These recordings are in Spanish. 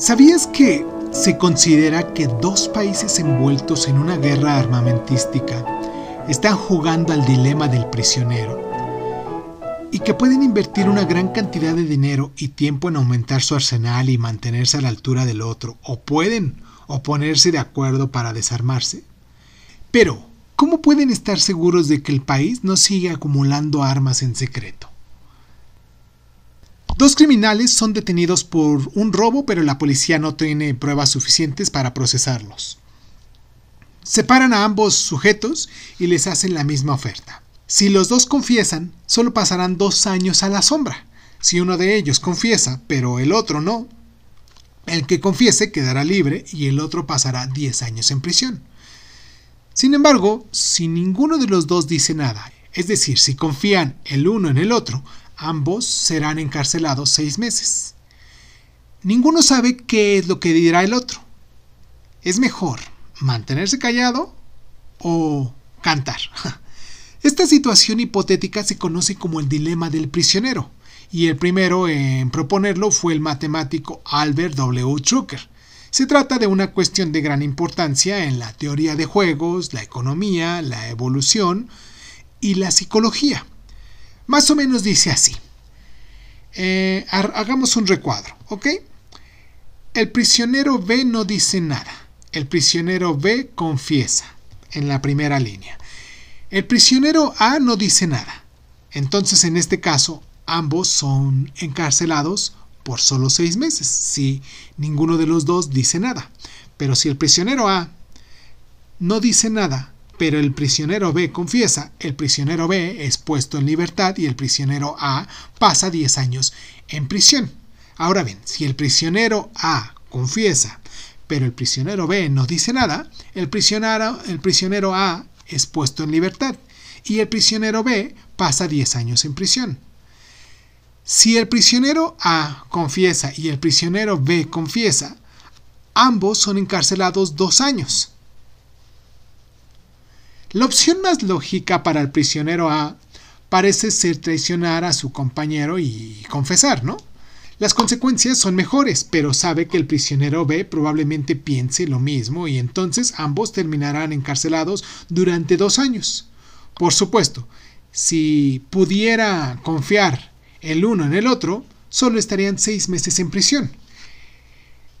¿Sabías que se considera que dos países envueltos en una guerra armamentística están jugando al dilema del prisionero y que pueden invertir una gran cantidad de dinero y tiempo en aumentar su arsenal y mantenerse a la altura del otro, o pueden o ponerse de acuerdo para desarmarse? Pero, ¿cómo pueden estar seguros de que el país no sigue acumulando armas en secreto? Dos criminales son detenidos por un robo, pero la policía no tiene pruebas suficientes para procesarlos. Separan a ambos sujetos y les hacen la misma oferta. Si los dos confiesan, solo pasarán dos años a la sombra. Si uno de ellos confiesa, pero el otro no, el que confiese quedará libre y el otro pasará 10 años en prisión. Sin embargo, si ninguno de los dos dice nada, es decir, si confían el uno en el otro, Ambos serán encarcelados seis meses. Ninguno sabe qué es lo que dirá el otro. ¿Es mejor mantenerse callado o cantar? Esta situación hipotética se conoce como el dilema del prisionero, y el primero en proponerlo fue el matemático Albert W. Trucker. Se trata de una cuestión de gran importancia en la teoría de juegos, la economía, la evolución y la psicología. Más o menos dice así. Eh, hagamos un recuadro, ¿ok? El prisionero B no dice nada. El prisionero B confiesa en la primera línea. El prisionero A no dice nada. Entonces, en este caso, ambos son encarcelados por solo seis meses, si ninguno de los dos dice nada. Pero si el prisionero A no dice nada, pero el prisionero B confiesa, el prisionero B es puesto en libertad y el prisionero A pasa 10 años en prisión. Ahora bien, si el prisionero A confiesa, pero el prisionero B no dice nada, el prisionero, el prisionero A es puesto en libertad y el prisionero B pasa 10 años en prisión. Si el prisionero A confiesa y el prisionero B confiesa, ambos son encarcelados dos años. La opción más lógica para el prisionero A parece ser traicionar a su compañero y confesar, ¿no? Las consecuencias son mejores, pero sabe que el prisionero B probablemente piense lo mismo y entonces ambos terminarán encarcelados durante dos años. Por supuesto, si pudiera confiar el uno en el otro, solo estarían seis meses en prisión.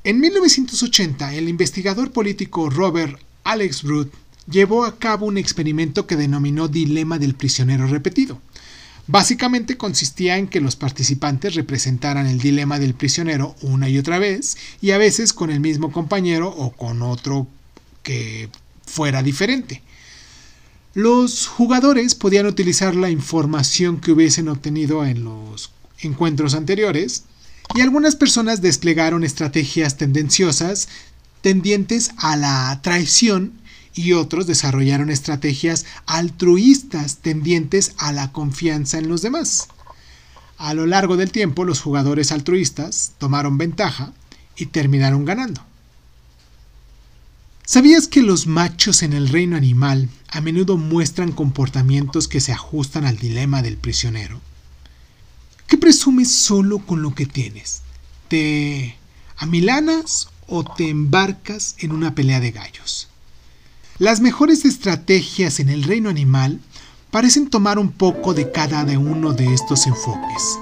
En 1980, el investigador político Robert Alex Root llevó a cabo un experimento que denominó Dilema del prisionero repetido. Básicamente consistía en que los participantes representaran el dilema del prisionero una y otra vez, y a veces con el mismo compañero o con otro que fuera diferente. Los jugadores podían utilizar la información que hubiesen obtenido en los encuentros anteriores, y algunas personas desplegaron estrategias tendenciosas tendientes a la traición y otros desarrollaron estrategias altruistas tendientes a la confianza en los demás. A lo largo del tiempo los jugadores altruistas tomaron ventaja y terminaron ganando. ¿Sabías que los machos en el reino animal a menudo muestran comportamientos que se ajustan al dilema del prisionero? ¿Qué presumes solo con lo que tienes? ¿Te amilanas o te embarcas en una pelea de gallos? Las mejores estrategias en el reino animal parecen tomar un poco de cada uno de estos enfoques.